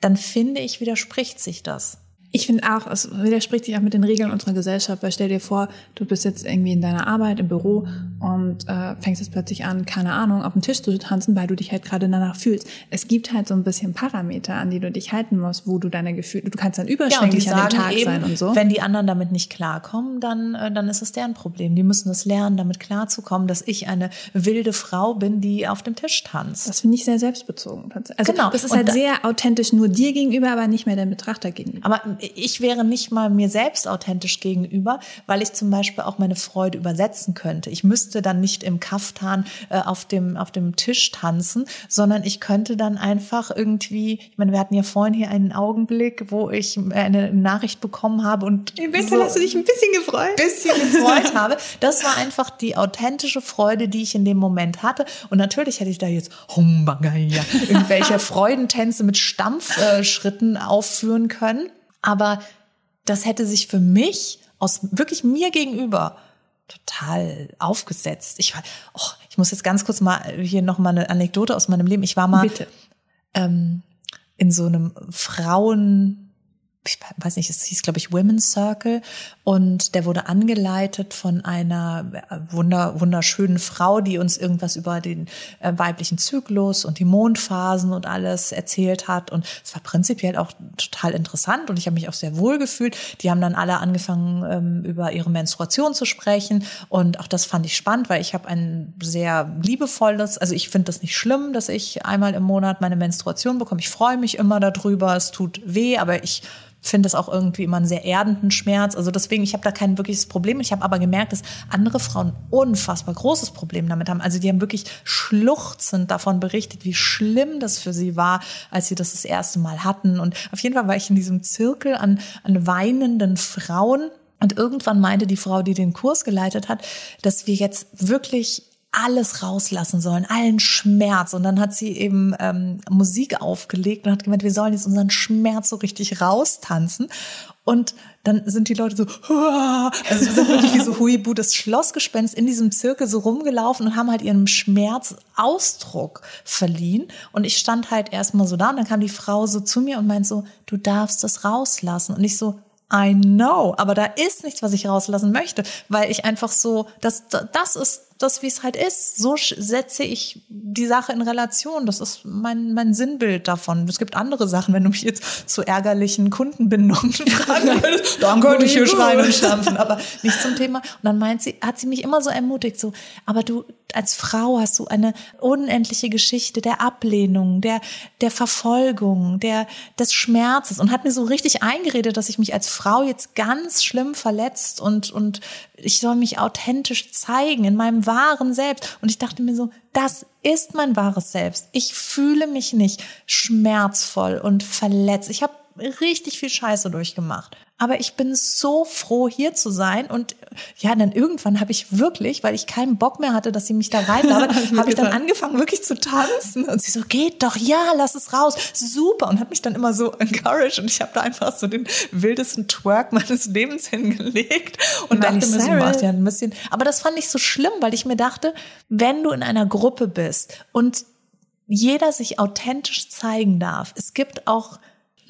Speaker 1: dann finde ich, widerspricht sich das.
Speaker 2: Ich finde auch, es widerspricht sich auch mit den Regeln unserer Gesellschaft, weil stell dir vor, du bist jetzt irgendwie in deiner Arbeit im Büro und äh, fängst jetzt plötzlich an, keine Ahnung, auf dem Tisch zu tanzen, weil du dich halt gerade danach fühlst. Es gibt halt so ein bisschen Parameter, an die du dich halten musst, wo du deine Gefühle, du kannst dann überschwänglich ja, an dem Tag
Speaker 1: eben,
Speaker 2: sein und so.
Speaker 1: Wenn die anderen damit nicht klarkommen, dann, äh, dann ist es deren Problem. Die müssen es lernen, damit klarzukommen, dass ich eine wilde Frau bin, die auf dem Tisch tanzt.
Speaker 2: Das finde ich sehr selbstbezogen. Also genau. das ist und halt sehr authentisch nur dir gegenüber, aber nicht mehr dem Betrachter gegenüber.
Speaker 1: Aber ich wäre nicht mal mir selbst authentisch gegenüber, weil ich zum Beispiel auch meine Freude übersetzen könnte. Ich müsste dann nicht im Kaftan äh, auf dem auf dem Tisch tanzen, sondern ich könnte dann einfach irgendwie, ich meine, wir hatten ja vorhin hier einen Augenblick, wo ich eine Nachricht bekommen habe und
Speaker 2: Im so hast du dich ein bisschen gefreut,
Speaker 1: ein bisschen gefreut habe. Das war einfach die authentische Freude, die ich in dem Moment hatte. Und natürlich hätte ich da jetzt irgendwelche Freudentänze mit Stampfschritten äh, aufführen können. Aber das hätte sich für mich aus wirklich mir gegenüber total aufgesetzt. Ich war, oh, ich muss jetzt ganz kurz mal hier noch mal eine Anekdote aus meinem Leben. Ich war mal ähm, in so einem Frauen ich weiß nicht, es hieß, glaube ich, Women's Circle. Und der wurde angeleitet von einer äh, wunder, wunderschönen Frau, die uns irgendwas über den äh, weiblichen Zyklus und die Mondphasen und alles erzählt hat. Und es war prinzipiell auch total interessant und ich habe mich auch sehr wohl gefühlt. Die haben dann alle angefangen, ähm, über ihre Menstruation zu sprechen. Und auch das fand ich spannend, weil ich habe ein sehr liebevolles, also ich finde das nicht schlimm, dass ich einmal im Monat meine Menstruation bekomme. Ich freue mich immer darüber. Es tut weh, aber ich finde es auch irgendwie immer einen sehr erdenden Schmerz. Also deswegen, ich habe da kein wirkliches Problem. Ich habe aber gemerkt, dass andere Frauen unfassbar großes Problem damit haben. Also die haben wirklich schluchzend davon berichtet, wie schlimm das für sie war, als sie das das erste Mal hatten. Und auf jeden Fall war ich in diesem Zirkel an, an weinenden Frauen. Und irgendwann meinte die Frau, die den Kurs geleitet hat, dass wir jetzt wirklich alles rauslassen sollen, allen Schmerz. Und dann hat sie eben ähm, Musik aufgelegt und hat gemeint, wir sollen jetzt unseren Schmerz so richtig raustanzen. Und dann sind die Leute so, Huah! also sind wirklich wie so Huibu, das Schlossgespenst in diesem Zirkel so rumgelaufen und haben halt ihrem Schmerz Ausdruck verliehen. Und ich stand halt erstmal so da und dann kam die Frau so zu mir und meint so, du darfst das rauslassen. Und ich so, I know, aber da ist nichts, was ich rauslassen möchte, weil ich einfach so, das, das ist das, wie es halt ist. So setze ich die Sache in Relation. Das ist mein, mein Sinnbild davon. Es gibt andere Sachen, wenn du mich jetzt zu ärgerlichen Kundenbindungen fragen würdest, dann könnte ich hier schreien und stampfen, aber nicht zum Thema. Und dann meint sie, hat sie mich immer so ermutigt, so, aber du, als Frau hast du eine unendliche Geschichte der Ablehnung, der, der Verfolgung, der, des Schmerzes und hat mir so richtig eingeredet, dass ich mich als Frau jetzt ganz schlimm verletzt und, und ich soll mich authentisch zeigen in meinem wahren Selbst. Und ich dachte mir so, das ist mein wahres Selbst. Ich fühle mich nicht schmerzvoll und verletzt. Ich habe richtig viel Scheiße durchgemacht. Aber ich bin so froh, hier zu sein. Und ja, dann irgendwann habe ich wirklich, weil ich keinen Bock mehr hatte, dass sie mich da reinlabert, habe ich dann angefangen, wirklich zu tanzen. Und sie so, geht doch, ja, lass es raus. Super. Und hat mich dann immer so encouraged. Und ich habe da einfach so den wildesten Twerk meines Lebens hingelegt. Und Miley dachte mir so, macht ja ein bisschen. Aber das fand ich so schlimm, weil ich mir dachte, wenn du in einer Gruppe bist und jeder sich authentisch zeigen darf, es gibt auch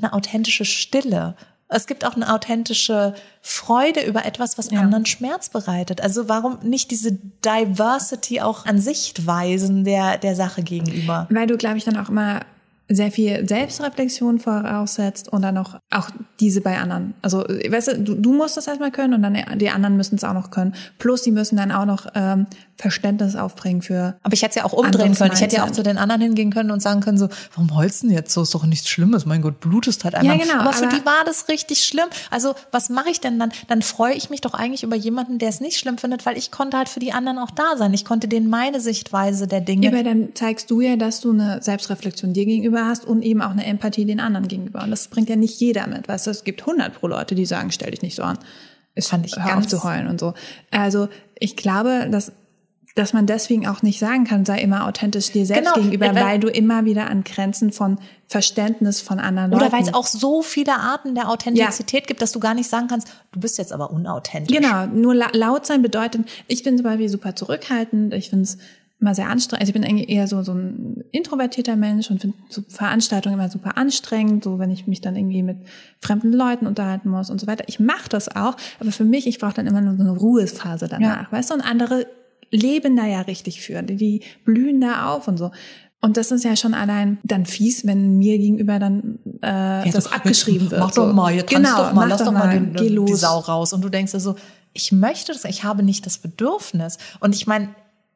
Speaker 1: eine authentische Stille es gibt auch eine authentische Freude über etwas, was ja. anderen Schmerz bereitet. Also warum nicht diese Diversity auch an Sichtweisen der, der Sache gegenüber?
Speaker 2: Weil du, glaube ich, dann auch immer sehr viel Selbstreflexion voraussetzt und dann auch, auch diese bei anderen. Also, weißt du, du, du musst das erstmal können und dann die anderen müssen es auch noch können. Plus, die müssen dann auch noch ähm, Verständnis aufbringen für.
Speaker 1: Aber ich hätte es ja auch umdrehen können. Ich hätte ja auch zu den anderen hingehen können und sagen können so, warum holst du denn jetzt so? Ist doch nichts Schlimmes. Mein Gott, blutest halt einmal.
Speaker 2: Ja, genau,
Speaker 1: aber für
Speaker 2: aber-
Speaker 1: die war das richtig schlimm. Also was mache ich denn dann? Dann freue ich mich doch eigentlich über jemanden, der es nicht schlimm findet, weil ich konnte halt für die anderen auch da sein. Ich konnte denen meine Sichtweise der Dinge.
Speaker 2: Aber dann zeigst du ja, dass du eine Selbstreflexion dir gegenüber hast und eben auch eine Empathie den anderen gegenüber. Und das bringt ja nicht jeder mit. Weißt du, es gibt 100 pro Leute, die sagen, stell dich nicht so an. Ist,
Speaker 1: Fand ich
Speaker 2: hör
Speaker 1: ganz-
Speaker 2: auf zu heulen und so. Also ich glaube, dass dass man deswegen auch nicht sagen kann, sei immer authentisch dir selbst
Speaker 1: Genau,
Speaker 2: gegenüber,
Speaker 1: weil-
Speaker 2: weil du immer wieder an Grenzen von Verständnis von anderen Leuten.
Speaker 1: Oder weil es auch so viele Arten der Authentizität gibt, dass du gar nicht sagen kannst, du bist jetzt aber unauthentisch.
Speaker 2: Genau, nur la laut sein bedeutet, ich bin zum Beispiel super zurückhaltend, ich finde es immer sehr anstrengend. Also ich bin eigentlich eher so, so ein introvertierter Mensch und finde so Veranstaltungen immer super anstrengend, so wenn ich mich dann irgendwie mit fremden Leuten unterhalten muss und so weiter. Ich mache das auch, aber für mich, ich brauche dann immer nur so eine Ruhephase danach, weißt du? Und andere leben da ja richtig für, die, die blühen da auf und so. Und das ist ja schon allein dann fies, wenn mir gegenüber dann äh,
Speaker 1: Jetzt,
Speaker 2: das abgeschrieben
Speaker 1: jetzt,
Speaker 2: wird.
Speaker 1: Mach doch
Speaker 2: so.
Speaker 1: mal, jetzt
Speaker 2: genau,
Speaker 1: doch mal,
Speaker 2: mach
Speaker 1: lass doch mal, den,
Speaker 2: geh
Speaker 1: die
Speaker 2: los.
Speaker 1: Sau raus. Und du denkst dir so, ich möchte das, ich habe nicht das Bedürfnis. Und ich meine,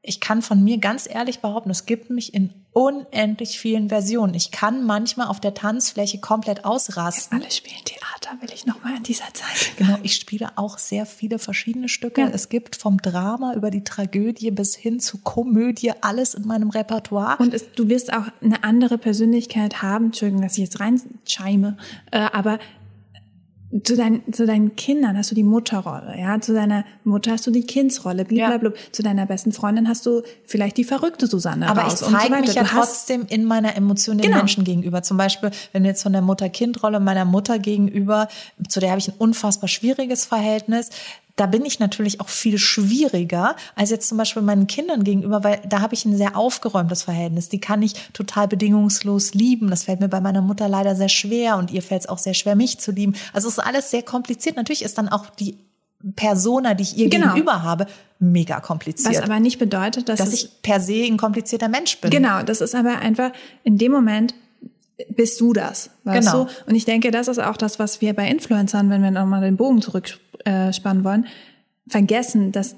Speaker 1: ich kann von mir ganz ehrlich behaupten, es gibt mich in unendlich vielen Versionen. Ich kann manchmal auf der Tanzfläche komplett ausrasten.
Speaker 2: Alle spielen Theater, will ich noch mal an dieser Zeit.
Speaker 1: Genau, ich spiele auch sehr viele verschiedene Stücke.
Speaker 2: Ja.
Speaker 1: Es gibt vom Drama über die Tragödie bis hin zu Komödie alles in meinem Repertoire.
Speaker 2: Und es, du wirst auch eine andere Persönlichkeit haben, Entschuldigung, dass ich jetzt reinscheime, äh, aber zu, dein, zu deinen Kindern hast du die Mutterrolle, ja, zu deiner Mutter hast du die Kindsrolle, blablabla. Zu deiner besten Freundin hast du vielleicht die verrückte Susanne
Speaker 1: Aber
Speaker 2: raus
Speaker 1: ich
Speaker 2: so
Speaker 1: zeige
Speaker 2: weiter.
Speaker 1: mich ja
Speaker 2: du
Speaker 1: trotzdem in meiner Emotion den
Speaker 2: Genau.
Speaker 1: Menschen gegenüber. Zum Beispiel, wenn wir jetzt von der Mutter-Kind-Rolle meiner Mutter gegenüber, zu der habe ich ein unfassbar schwieriges Verhältnis. Da bin ich natürlich auch viel schwieriger als jetzt zum Beispiel meinen Kindern gegenüber, weil da habe ich ein sehr aufgeräumtes Verhältnis. Die kann ich total bedingungslos lieben. Das fällt mir bei meiner Mutter leider sehr schwer und ihr fällt es auch sehr schwer, mich zu lieben. Also es ist alles sehr kompliziert. Natürlich ist dann auch die Persona, die ich ihr
Speaker 2: Genau.
Speaker 1: gegenüber habe, mega
Speaker 2: was
Speaker 1: kompliziert.
Speaker 2: aber nicht bedeutet, dass,
Speaker 1: dass ich per se ein komplizierter Mensch bin.
Speaker 2: Genau, das ist aber einfach in dem Moment bist du das, weißt
Speaker 1: Genau.
Speaker 2: du? Und ich denke, das ist auch das, was wir bei Influencern, wenn wir nochmal den Bogen zurückspannen wollen, vergessen, dass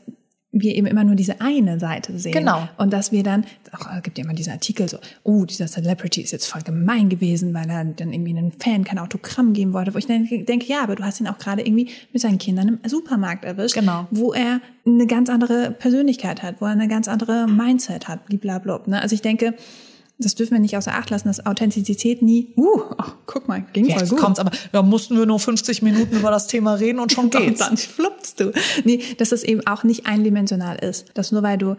Speaker 2: wir eben immer nur diese eine Seite sehen.
Speaker 1: Genau.
Speaker 2: Und dass wir dann, auch es gibt ja immer diesen Artikel so, oh, dieser Celebrity ist jetzt voll gemein gewesen, weil er dann irgendwie einem Fan kein Autogramm geben wollte, wo ich dann denke, ja, aber du hast ihn auch gerade irgendwie mit seinen Kindern im Supermarkt erwischt,
Speaker 1: Genau.
Speaker 2: wo er eine ganz andere Persönlichkeit hat, wo er eine ganz andere Mindset hat, blablabla. Ne? Also ich denke, das dürfen wir nicht außer Acht lassen, dass Authentizität nie, uh, ach, guck mal, ging voll
Speaker 1: Jetzt
Speaker 2: gut.
Speaker 1: kommt's aber, da mussten wir nur 50 Minuten über das Thema reden und schon
Speaker 2: Und
Speaker 1: geht's.
Speaker 2: dann fluppst du. Nee, dass es eben auch nicht eindimensional ist. Dass nur weil du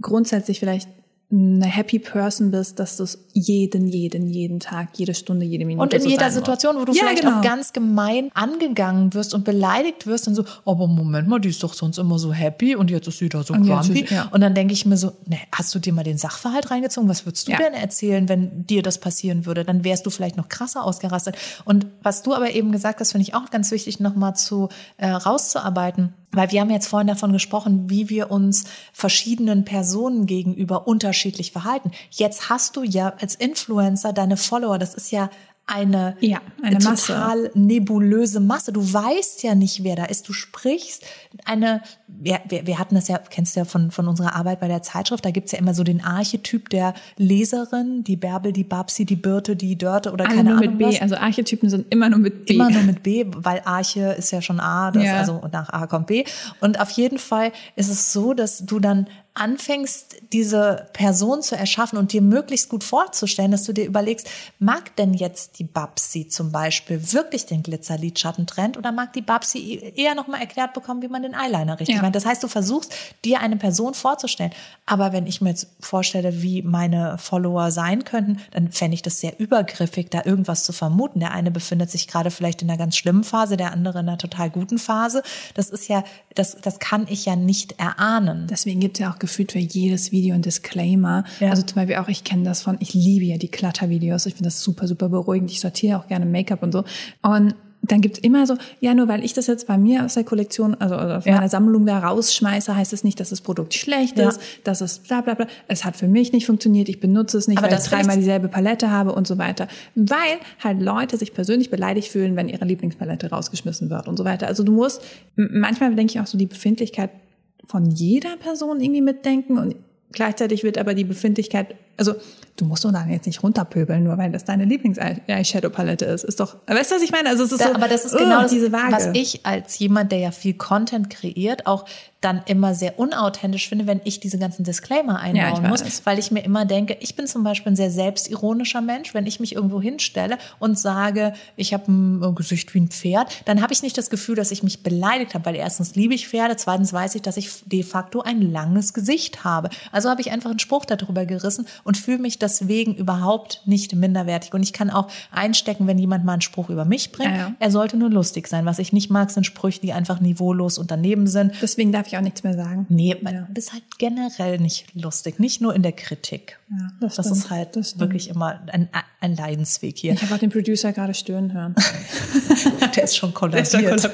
Speaker 2: grundsätzlich vielleicht eine happy person bist, dass du es jeden, jeden, jeden Tag, jede Stunde, jede Minute
Speaker 1: Und in
Speaker 2: so
Speaker 1: jeder. Situation, wo du
Speaker 2: Ja,
Speaker 1: vielleicht
Speaker 2: genau.
Speaker 1: auch ganz gemein angegangen wirst und beleidigt wirst und so, aber Moment mal, die ist doch sonst immer so happy und jetzt ist sie da so
Speaker 2: Und
Speaker 1: grumpy.
Speaker 2: ist- ja.
Speaker 1: Und dann denke ich mir so, ne, hast du dir mal den Sachverhalt reingezogen? Was würdest du
Speaker 2: Ja.
Speaker 1: denn erzählen, wenn dir das passieren würde? Dann wärst du vielleicht noch krasser ausgerastet. Und was du aber eben gesagt hast, finde ich auch ganz wichtig, nochmal zu äh, rauszuarbeiten. Weil wir haben jetzt vorhin davon gesprochen, wie wir uns verschiedenen Personen gegenüber unterschiedlich verhalten. Jetzt hast du ja als Influencer deine Follower, das ist ja eine,
Speaker 2: Ja, eine Masse.
Speaker 1: total nebulöse Masse. Du weißt ja nicht, wer da ist. Du sprichst eine, wir, wir, wir hatten das ja, kennst du ja von, von unserer Arbeit bei der Zeitschrift, da gibt's ja immer so den Archetyp der Leserin, die Bärbel, die Babsi, die Birte, die Dörte oder
Speaker 2: Alle
Speaker 1: keine
Speaker 2: nur
Speaker 1: Ahnung
Speaker 2: mit B.
Speaker 1: was.
Speaker 2: Also Archetypen sind immer nur mit B.
Speaker 1: Immer nur mit B, weil Arche ist ja schon A, das,
Speaker 2: Ja.
Speaker 1: also nach A kommt B. Und auf jeden Fall ist es so, dass du dann anfängst, diese Person zu erschaffen und dir möglichst gut vorzustellen, dass du dir überlegst, mag denn jetzt die Babsi zum Beispiel wirklich den Glitzerlidschatten-Trend oder mag die Babsi eher nochmal erklärt bekommen, wie man den Eyeliner richtig Macht? Das heißt, du versuchst, dir eine Person vorzustellen. Aber wenn ich mir jetzt vorstelle, wie meine Follower sein könnten, dann fände ich das sehr übergriffig, da irgendwas zu vermuten. Der eine befindet sich gerade vielleicht in einer ganz schlimmen Phase, der andere in einer total guten Phase. Das ist ja, das, das kann ich ja nicht erahnen.
Speaker 2: Deswegen gibt es ja auch gefühlt für jedes Video ein Disclaimer.
Speaker 1: Ja.
Speaker 2: Also zum Beispiel auch, ich kenne das von, ich liebe ja die Klattervideos. Ich finde das super, super beruhigend. Ich sortiere auch gerne Make-up und so. Und dann gibt's immer so, ja, nur weil ich das jetzt bei mir aus der Kollektion, also aus
Speaker 1: Ja.
Speaker 2: meiner Sammlung da rausschmeiße, heißt es nicht, dass das Produkt schlecht
Speaker 1: Ja.
Speaker 2: ist, dass es bla bla bla. Es hat für mich nicht funktioniert, ich benutze es nicht,
Speaker 1: Aber
Speaker 2: weil
Speaker 1: das
Speaker 2: ich dreimal dieselbe Palette habe und so weiter. Weil halt Leute sich persönlich beleidigt fühlen, wenn ihre Lieblingspalette rausgeschmissen wird und so weiter. Also du musst, manchmal denke ich auch so, die Befindlichkeit von jeder Person irgendwie mitdenken und gleichzeitig wird aber die Befindlichkeit, also du musst doch dann jetzt nicht runterpöbeln, nur weil das deine Lieblings-Eyeshadow-Palette ist. Ist doch, weißt du, was ich meine? Also es ist
Speaker 1: Da,
Speaker 2: so,
Speaker 1: aber das ist genau das,
Speaker 2: diese Waage.
Speaker 1: was ich als jemand, der ja viel Content kreiert, auch dann immer sehr unauthentisch finde, wenn ich diese ganzen Disclaimer
Speaker 2: Ja,
Speaker 1: einbauen
Speaker 2: ich
Speaker 1: muss, weil ich mir immer denke, ich bin zum Beispiel ein sehr selbstironischer Mensch. Wenn ich mich irgendwo hinstelle und sage, ich habe ein Gesicht wie ein Pferd, dann habe ich nicht das Gefühl, dass ich mich beleidigt habe, weil erstens liebe ich Pferde, zweitens weiß ich, dass ich de facto ein langes Gesicht habe. Also habe ich einfach einen Spruch darüber gerissen und fühle mich deswegen überhaupt nicht minderwertig. Und ich kann auch einstecken, wenn jemand mal einen Spruch über mich bringt.
Speaker 2: Ja, ja.
Speaker 1: Er sollte nur lustig sein. Was ich nicht mag, sind Sprüche, die einfach niveaulos und daneben sind.
Speaker 2: Deswegen darf ich auch nichts mehr sagen.
Speaker 1: Nee, man ist halt generell nicht lustig, nicht nur in der Kritik.
Speaker 2: Ja, das
Speaker 1: das, ist halt
Speaker 2: das
Speaker 1: wirklich immer ein, ein Leidensweg hier.
Speaker 2: Ich habe auch den Producer gerade stöhnen hören.
Speaker 1: Der ist schon kollabiert.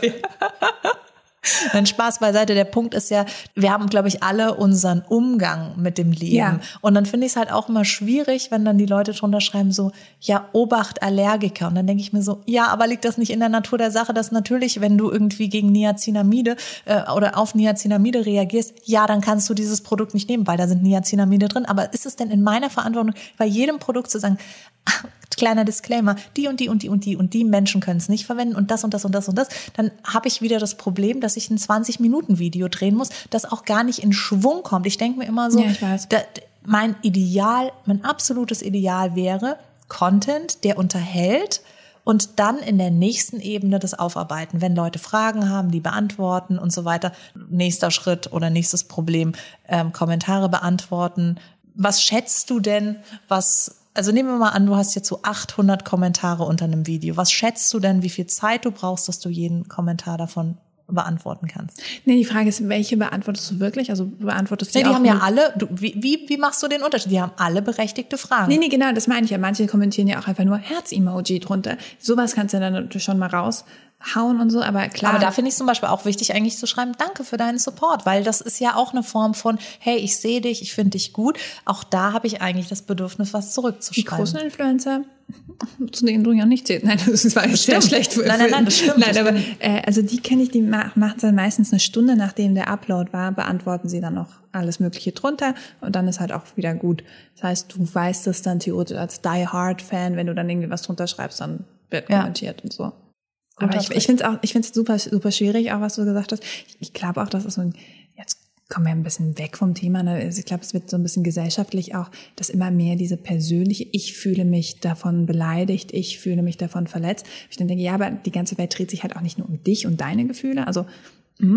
Speaker 1: Nein, Spaß beiseite. Der Punkt ist ja, wir haben, glaube ich, alle unseren Umgang mit dem Leben.
Speaker 2: Ja.
Speaker 1: Und dann finde ich es halt auch immer schwierig, wenn dann die Leute drunter schreiben so, ja, Obacht Allergiker. Und dann denke ich mir so, ja, aber liegt das nicht in der Natur der Sache, dass natürlich, wenn du irgendwie gegen Niacinamide äh, oder auf Niacinamide reagierst, ja, dann kannst du dieses Produkt nicht nehmen, weil da sind Niacinamide drin. Aber ist es denn in meiner Verantwortung, bei jedem Produkt zu sagen, kleiner Disclaimer, die und die und die und die und die Menschen können es nicht verwenden und das und das und das und das, dann habe ich wieder das Problem, dass ich ein 20-Minuten-Video drehen muss, das auch gar nicht in Schwung kommt. Ich denke mir immer so,
Speaker 2: Ja,
Speaker 1: da, mein Ideal, mein absolutes Ideal wäre Content, der unterhält und dann in der nächsten Ebene das aufarbeiten. Wenn Leute Fragen haben, die beantworten und so weiter. Nächster Schritt oder nächstes Problem, ähm, Kommentare beantworten. Was schätzt du denn, was also nehmen wir mal an, du hast jetzt so 800 Kommentare unter einem Video. Was schätzt du denn, wie viel Zeit du brauchst, dass du jeden Kommentar davon beantworten kannst?
Speaker 2: Nee, die Frage ist, welche beantwortest du wirklich? Also beantwortest du
Speaker 1: Nee, die
Speaker 2: auch
Speaker 1: haben ja alle, du, wie, wie, wie machst du den Unterschied? Die haben alle berechtigte Fragen.
Speaker 2: Nee, nee, genau, das meine ich ja. Manche kommentieren ja auch einfach nur Herz-Emoji drunter. Sowas kannst du dann natürlich schon mal raushauen und so, aber klar.
Speaker 1: Aber da finde ich zum Beispiel auch wichtig, eigentlich zu schreiben, danke für deinen Support, weil das ist ja auch eine Form von, hey, ich sehe dich, ich finde dich gut. Auch da habe ich eigentlich das Bedürfnis, was
Speaker 2: die
Speaker 1: zurückzuschreiben.
Speaker 2: großen Influencer, zu denen du ja nicht zählst. Nein, das war jetzt sehr schlecht. für-
Speaker 1: Nein, nein, nein, das stimmt,
Speaker 2: Nein,
Speaker 1: das
Speaker 2: aber äh, also die kenne ich, die ma- machen es dann meistens eine Stunde, nachdem der Upload war, beantworten sie dann noch alles Mögliche drunter und dann ist halt auch wieder gut. Das heißt, du weißt es dann theoretisch als Die Hard Fan, wenn du dann irgendwie was drunter schreibst, dann wird
Speaker 1: Ja.
Speaker 2: kommentiert und so. Aber ich, ich finde es auch, ich finde es super, super schwierig, auch was du gesagt hast. Ich, ich glaube auch, das ist so ein, jetzt kommen wir ein bisschen weg vom Thema. Ne? Also Ich glaube, es wird so ein bisschen gesellschaftlich auch, dass immer mehr diese persönliche, ich fühle mich davon beleidigt, ich fühle mich davon verletzt. Ich dann denke, ja, aber die ganze Welt dreht sich halt auch nicht nur um dich und deine Gefühle. Also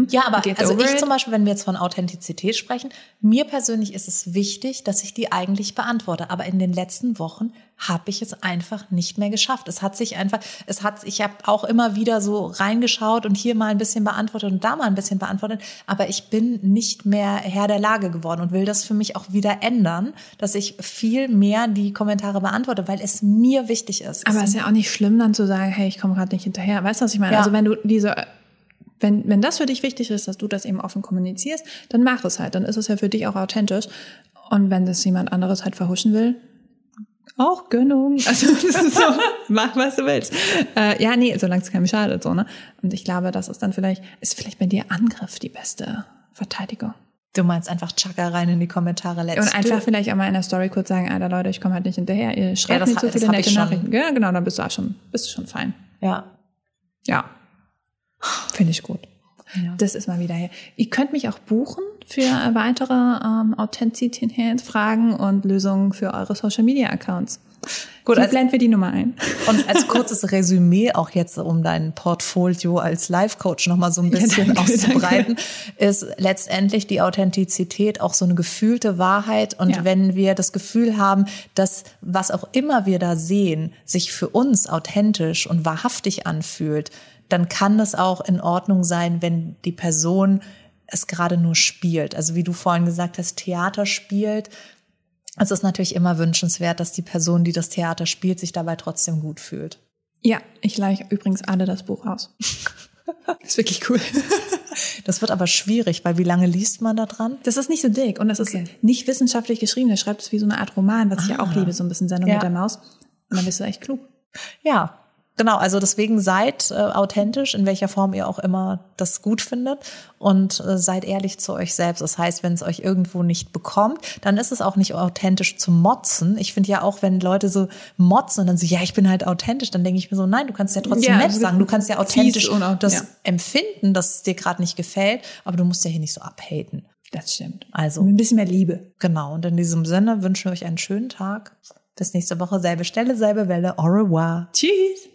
Speaker 1: Ja, aber
Speaker 2: Get
Speaker 1: also ich
Speaker 2: it.
Speaker 1: zum Beispiel, wenn wir jetzt von Authentizität sprechen, mir persönlich ist es wichtig, dass ich die eigentlich beantworte. Aber in den letzten Wochen habe ich es einfach nicht mehr geschafft. Es hat sich einfach, es hat, ich habe auch immer wieder so reingeschaut und hier mal ein bisschen beantwortet und da mal ein bisschen beantwortet. Aber ich bin nicht mehr Herr der Lage geworden und will das für mich auch wieder ändern, dass ich viel mehr die Kommentare beantworte, weil es mir wichtig ist.
Speaker 2: Aber
Speaker 1: es
Speaker 2: es ist ja auch nicht schlimm, dann zu sagen, hey, ich komme gerade nicht hinterher. Weißt du, was ich meine?
Speaker 1: Ja.
Speaker 2: Also wenn du diese, wenn, wenn das für dich wichtig ist, dass du das eben offen kommunizierst, dann mach es halt. Dann ist es ja für dich auch authentisch. Und wenn das jemand anderes halt verhuschen will, auch Gönnung. Also das ist so, mach was du willst. Äh, ja, nee, solange es keinem schadet, so, ne? Und ich glaube, das ist dann vielleicht, ist vielleicht bei dir Angriff die beste Verteidigung.
Speaker 1: Du meinst einfach Chaka rein in die Kommentare let's
Speaker 2: Und einfach vielleicht auch mal in der Story kurz sagen, Alter Leute, ich komme halt nicht hinterher, ihr schreibt
Speaker 1: das
Speaker 2: zu
Speaker 1: das
Speaker 2: viele
Speaker 1: hab ich
Speaker 2: nette. Nachrichten. Ja, genau, dann bist du auch schon, bist du schon fein.
Speaker 1: Ja.
Speaker 2: Ja. Finde ich gut.
Speaker 1: Ja.
Speaker 2: Das ist mal wieder hier. Ihr könnt mich auch buchen für weitere ähm, Authentizitätsfragen und Lösungen für eure Social Media Accounts.
Speaker 1: Gut, als-
Speaker 2: blenden wir die Nummer ein.
Speaker 1: Und als kurzes Resümee auch jetzt, um dein Portfolio als Life-Coach nochmal so ein bisschen
Speaker 2: danke,
Speaker 1: auszubreiten, ist letztendlich die Authentizität auch so eine gefühlte Wahrheit. Und
Speaker 2: Ja.
Speaker 1: wenn wir das Gefühl haben, dass was auch immer wir da sehen, sich für uns authentisch und wahrhaftig anfühlt, dann kann es auch in Ordnung sein, wenn die Person es gerade nur spielt. Also wie du vorhin gesagt hast, Theater spielt. Es ist natürlich immer wünschenswert, dass die Person, die das Theater spielt, sich dabei trotzdem gut fühlt.
Speaker 2: Ja, ich leihe übrigens alle das Buch aus. ist wirklich cool.
Speaker 1: Das wird aber schwierig, weil wie lange liest man da dran?
Speaker 2: Das ist nicht so dick und das
Speaker 1: Okay.
Speaker 2: ist nicht wissenschaftlich geschrieben. Der schreibt es wie so eine Art Roman, was ich ja auch liebe, so ein bisschen Sendung
Speaker 1: Ja.
Speaker 2: mit der Maus. Und dann bist du echt klug.
Speaker 1: Ja, Genau, also deswegen seid äh, authentisch, in welcher Form ihr auch immer das gut findet und äh, seid ehrlich zu euch selbst. Das heißt, wenn es euch irgendwo nicht bekommt, dann ist es auch nicht authentisch zu motzen. Ich finde ja auch, wenn Leute so motzen und dann so, ja, ich bin halt authentisch, dann denke ich mir so, nein, du kannst ja trotzdem
Speaker 2: Ja,
Speaker 1: nett sagen. Du kannst ja authentisch das
Speaker 2: ja.
Speaker 1: empfinden, dass es dir gerade nicht gefällt, aber du musst ja hier nicht so abhaten.
Speaker 2: Das stimmt.
Speaker 1: Also.
Speaker 2: Ein bisschen mehr Liebe.
Speaker 1: Genau, und in diesem Sinne wünschen wir euch einen schönen Tag. Bis nächste Woche, selbe Stelle, selbe Welle. Au revoir.
Speaker 2: Tschüss.